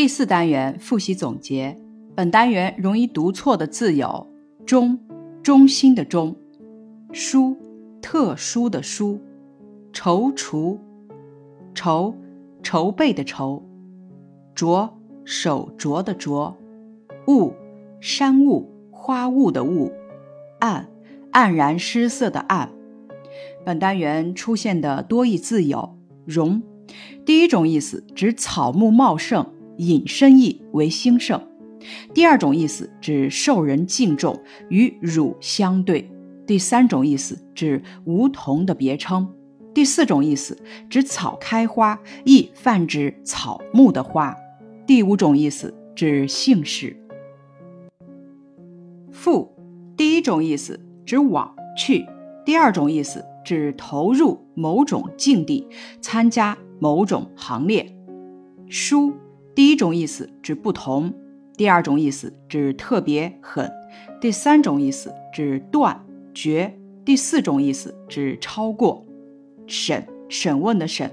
第四单元复习总结。本单元容易读错的字有“中”，中心的“中”；“书”，特殊的“书”；“踌躇”，筹，筹备的“筹”；“着”，手镯的“着”；“雾”，山雾、花雾的“雾”；“暗”，黯然失色的“暗”。本单元出现的多义字有“荣”，第一种意思指草木茂盛。引申义为兴盛。第二种意思指受人敬重，与汝相对。第三种意思指梧桐的别称。第四种意思指草开花，亦泛指草木的花。第五种意思指姓氏。赴，第一种意思指往去，第二种意思指投入某种境地，参加某种行列。书。第一种意思指不同，第二种意思指特别狠，第三种意思指断绝，第四种意思指超过。审审问的审，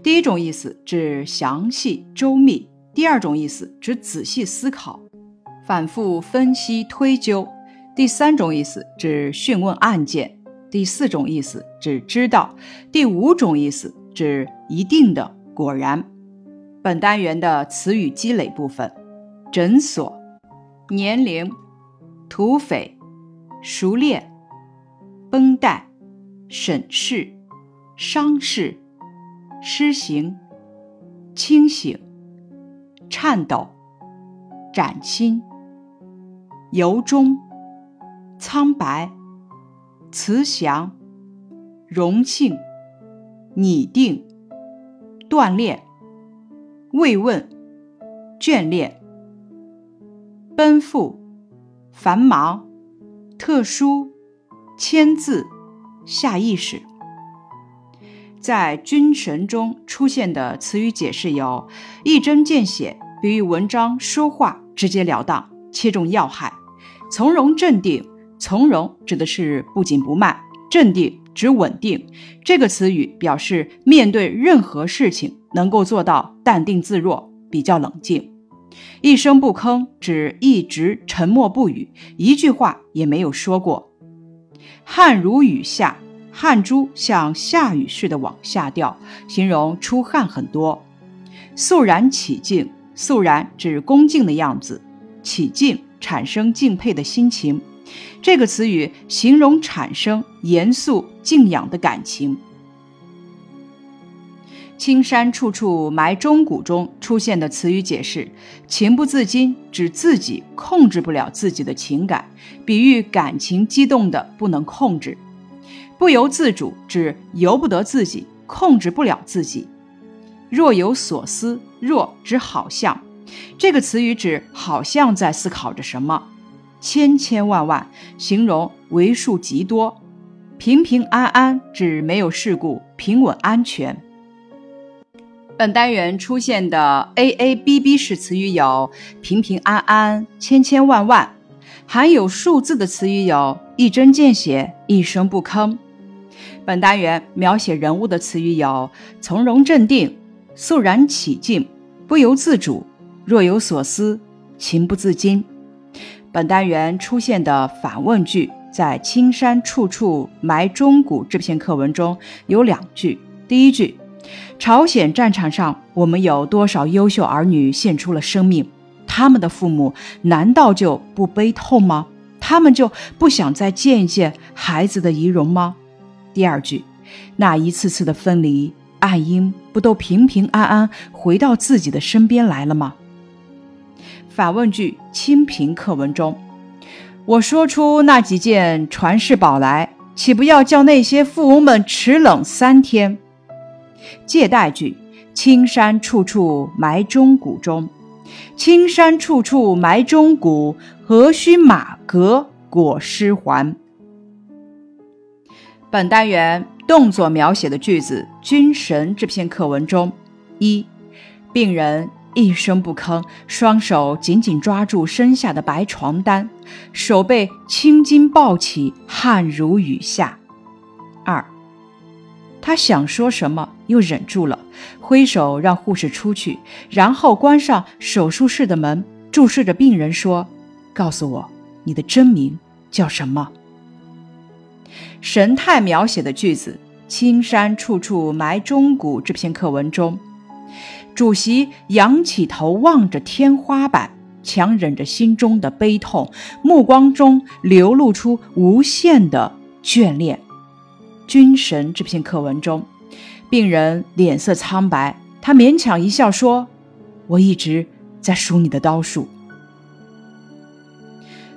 第一种意思指详细周密，第二种意思指仔细思考、反复分析推究，第三种意思指讯问案件，第四种意思指知道，第五种意思指一定的果然。本单元的词语积累部分：诊所、年龄、土匪、熟练、绷带、审视、伤势、施行、清醒、颤抖、崭新、由衷、苍白、慈祥、荣幸、拟定、锻炼。慰问、眷恋、奔赴、繁忙、特殊、签字、下意识。在君神中出现的词语解释有：一针见血，比喻文章说话直截了当，切中要害；从容镇定，从容指的是不紧不慢，镇定指稳定。这个词语表示面对任何事情。能够做到淡定自若，比较冷静，一声不吭，指一直沉默不语，一句话也没有说过。汗如雨下，汗珠像下雨似的往下掉，形容出汗很多。肃然起敬，肃然指恭敬的样子，起敬产生敬佩的心情。这个词语形容产生严肃敬仰的感情。青山处处埋忠骨中出现的词语解释：情不自禁，指自己控制不了自己的情感，比喻感情激动的不能控制；不由自主，指由不得自己，控制不了自己。若有所思，若指好像，这个词语指好像在思考着什么。千千万万，形容为数极多。平平安安，指没有事故，平稳安全。本单元出现的 a a b b 式词语有平平安安、千千万万，含有数字的词语有一针见血、一声不吭。本单元描写人物的词语有从容镇定、肃然起敬、不由自主、若有所思、情不自禁。本单元出现的反问句在“青山处处埋忠骨”这篇课文中有两句，第一句。朝鲜战场上，我们有多少优秀儿女献出了生命？他们的父母难道就不悲痛吗？他们就不想再见一见孩子的遗容吗？第二句，那一次次的分离，爱英不都平平安安回到自己的身边来了吗？反问句：清平课文中，我说出那几件传世宝来，岂不要叫那些富翁们齿冷三天？借代句：青山处处埋忠骨中，青山处处埋忠骨，何须马革裹尸还？本单元动作描写的句子《军神》这篇课文中，一病人一声不吭，双手紧紧抓住身下的白床单，手背青筋暴起，汗如雨下。二他想说什么，又忍住了，挥手让护士出去，然后关上手术室的门，注视着病人说：“告诉我，你的真名叫什么？”神态描写的句子，《青山处处埋忠骨》这篇课文中，主席仰起头望着天花板，强忍着心中的悲痛，目光中流露出无限的眷恋。《军神》这篇课文中，病人脸色苍白，他勉强一笑说：“我一直在数你的刀数。”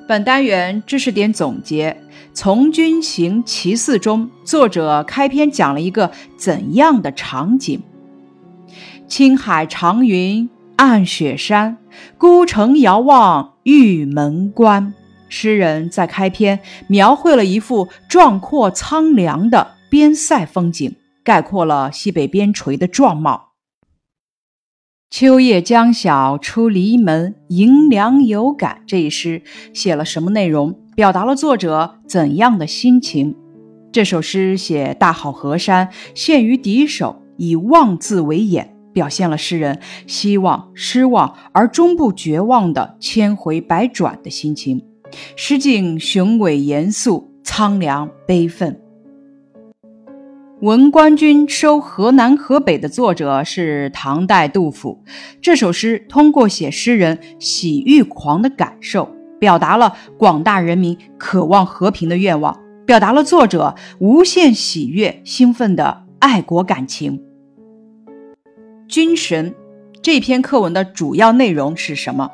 本单元知识点总结：《从军行其四》中，作者开篇讲了一个怎样的场景？青海长云暗雪山，孤城遥望玉门关。诗人在开篇描绘了一幅壮阔苍凉的边塞风景，概括了西北边陲的壮貌。秋夜将晓出篱门，迎凉有感。这一诗写了什么内容？表达了作者怎样的心情？这首诗写大好河山陷于敌手，以望字为眼，表现了诗人希望、失望而终不绝望的千回百转的心情。诗境雄伟严肃，苍凉悲愤。闻官军收河南河北的作者是唐代杜甫。这首诗通过写诗人喜欲狂的感受，表达了广大人民渴望和平的愿望，表达了作者无限喜悦、兴奋的爱国感情。军神这篇课文的主要内容是什么？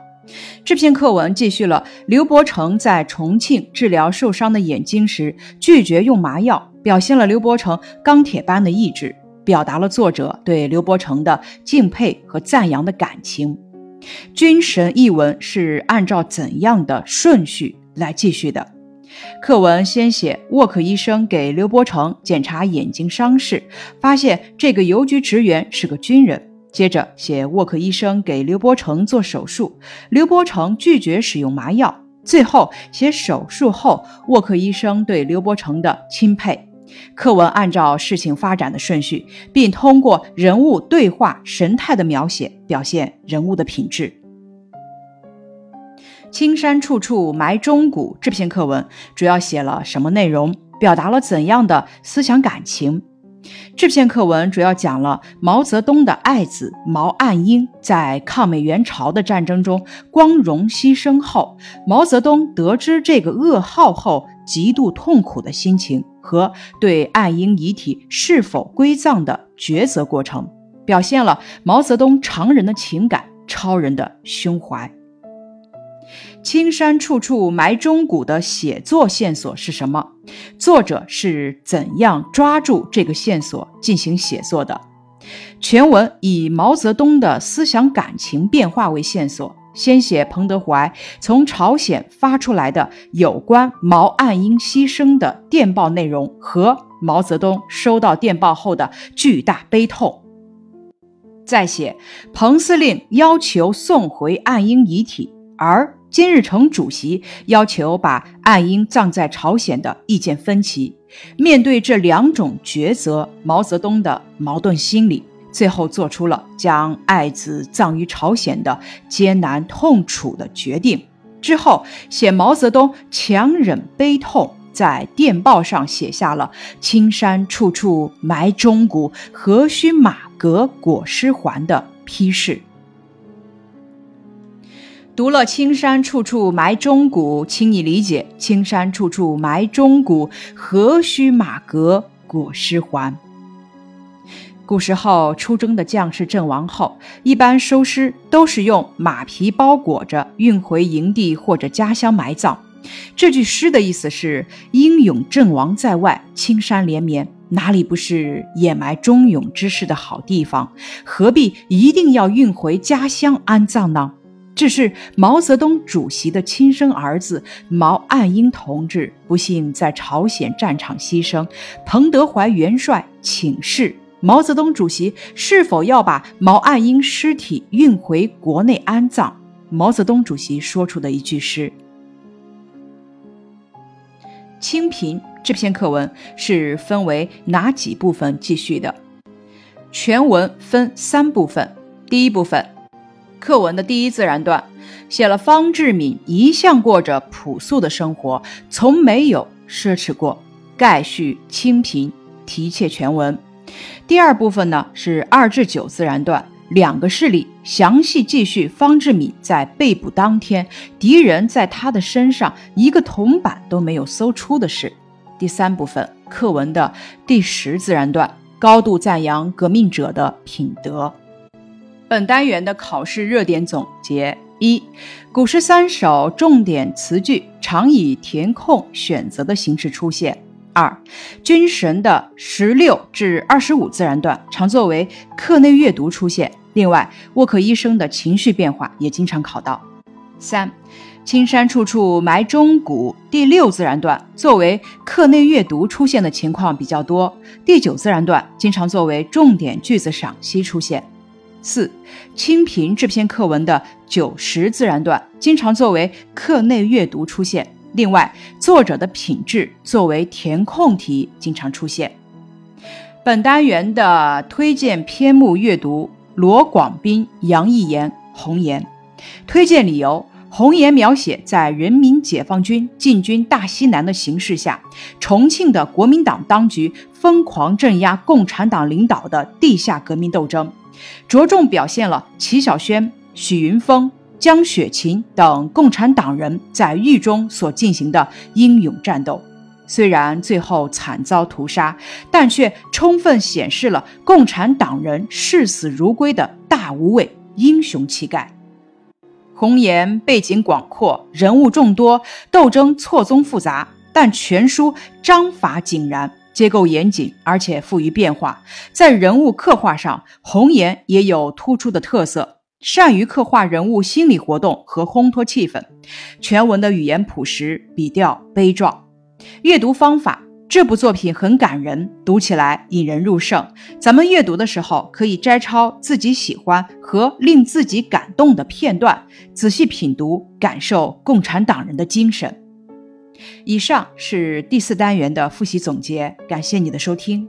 这篇课文继续了刘伯承在重庆治疗受伤的眼睛时拒绝用麻药。表现了刘伯承钢铁般的意志，表达了作者对刘伯承的敬佩和赞扬的感情。军神一文是按照怎样的顺序来继续的？课文先写沃克医生给刘伯承检查眼睛伤势，发现这个邮局职员是个军人。接着写沃克医生给刘伯承做手术，刘伯承拒绝使用麻药。最后写手术后沃克医生对刘伯承的钦佩。课文按照事情发展的顺序，并通过人物对话、神态的描写，表现人物的品质。青山处处埋忠骨这篇课文主要写了什么内容？表达了怎样的思想感情？这篇课文主要讲了毛泽东的爱子毛岸英在抗美援朝的战争中光荣牺牲后，毛泽东得知这个噩耗后极度痛苦的心情。和对岸英遗体是否归葬的抉择过程，表现了毛泽东常人的情感、超人的胸怀。青山处处埋忠骨的写作线索是什么？作者是怎样抓住这个线索进行写作的？全文以毛泽东的思想感情变化为线索。先写彭德怀从朝鲜发出来的有关毛岸英牺牲的电报内容和毛泽东收到电报后的巨大悲痛，再写彭司令要求送回岸英遗体，而金日成主席要求把岸英葬在朝鲜的意见分歧。面对这两种抉择，毛泽东的矛盾心理。最后做出了将爱子葬于朝鲜的艰难痛楚的决定。之后写毛泽东强忍悲痛，在电报上写下了“青山处处埋忠骨，何须马革裹尸还”的批示。读了“青山处处埋忠骨”，请你理解“青山处处埋忠骨，何须马革裹尸还”。古时候出征的将士阵亡后，一般收尸都是用马皮包裹着运回营地或者家乡埋葬。这句诗的意思是：英勇阵亡在外，青山连绵，哪里不是掩埋忠勇之士的好地方？何必一定要运回家乡安葬呢？这是毛泽东主席的亲生儿子毛岸英同志不幸在朝鲜战场牺牲，彭德怀元帅请示。毛泽东主席是否要把毛岸英尸体运回国内安葬？毛泽东主席说出的一句诗。清贫这篇课文是分为哪几部分继续的？全文分三部分。第一部分，课文的第一自然段写了方志敏一向过着朴素的生活，从没有奢侈过，概叙清贫，提挈全文。第二部分呢是二至九自然段，两个事例详细记叙方志敏在被捕当天，敌人在他的身上一个铜板都没有搜出的事。第三部分课文的第十自然段，高度赞扬革命者的品德。本单元的考试热点总结：一、古诗三首重点词句常以填空选择的形式出现。二、军神的十六至二十五自然段常作为课内阅读出现。另外，沃克医生的情绪变化也经常考到。三、青山处处埋忠骨第六自然段作为课内阅读出现的情况比较多。第九自然段经常作为重点句子赏析出现。四、清平这篇课文的九十自然段经常作为课内阅读出现。另外，作者的品质作为填空题经常出现。本单元的推荐篇目阅读：罗广斌、杨义言《红岩》。推荐理由：《红岩》描写在人民解放军进军大西南的形势下，重庆的国民党当局疯狂镇压共产党领导的地下革命斗争，着重表现了齐晓轩、许云峰。江雪琴等共产党人在狱中所进行的英勇战斗，虽然最后惨遭屠杀，但却充分显示了共产党人视死如归的大无畏英雄气概。红岩背景广阔，人物众多，斗争错综复杂，但全书章法井然，结构严谨，而且富于变化。在人物刻画上，红岩也有突出的特色。善于刻画人物心理活动和烘托气氛，全文的语言朴实，笔调悲壮。阅读方法，这部作品很感人，读起来引人入胜。咱们阅读的时候，可以摘抄自己喜欢和令自己感动的片段，仔细品读，感受共产党人的精神。以上是第四单元的复习总结，感谢你的收听。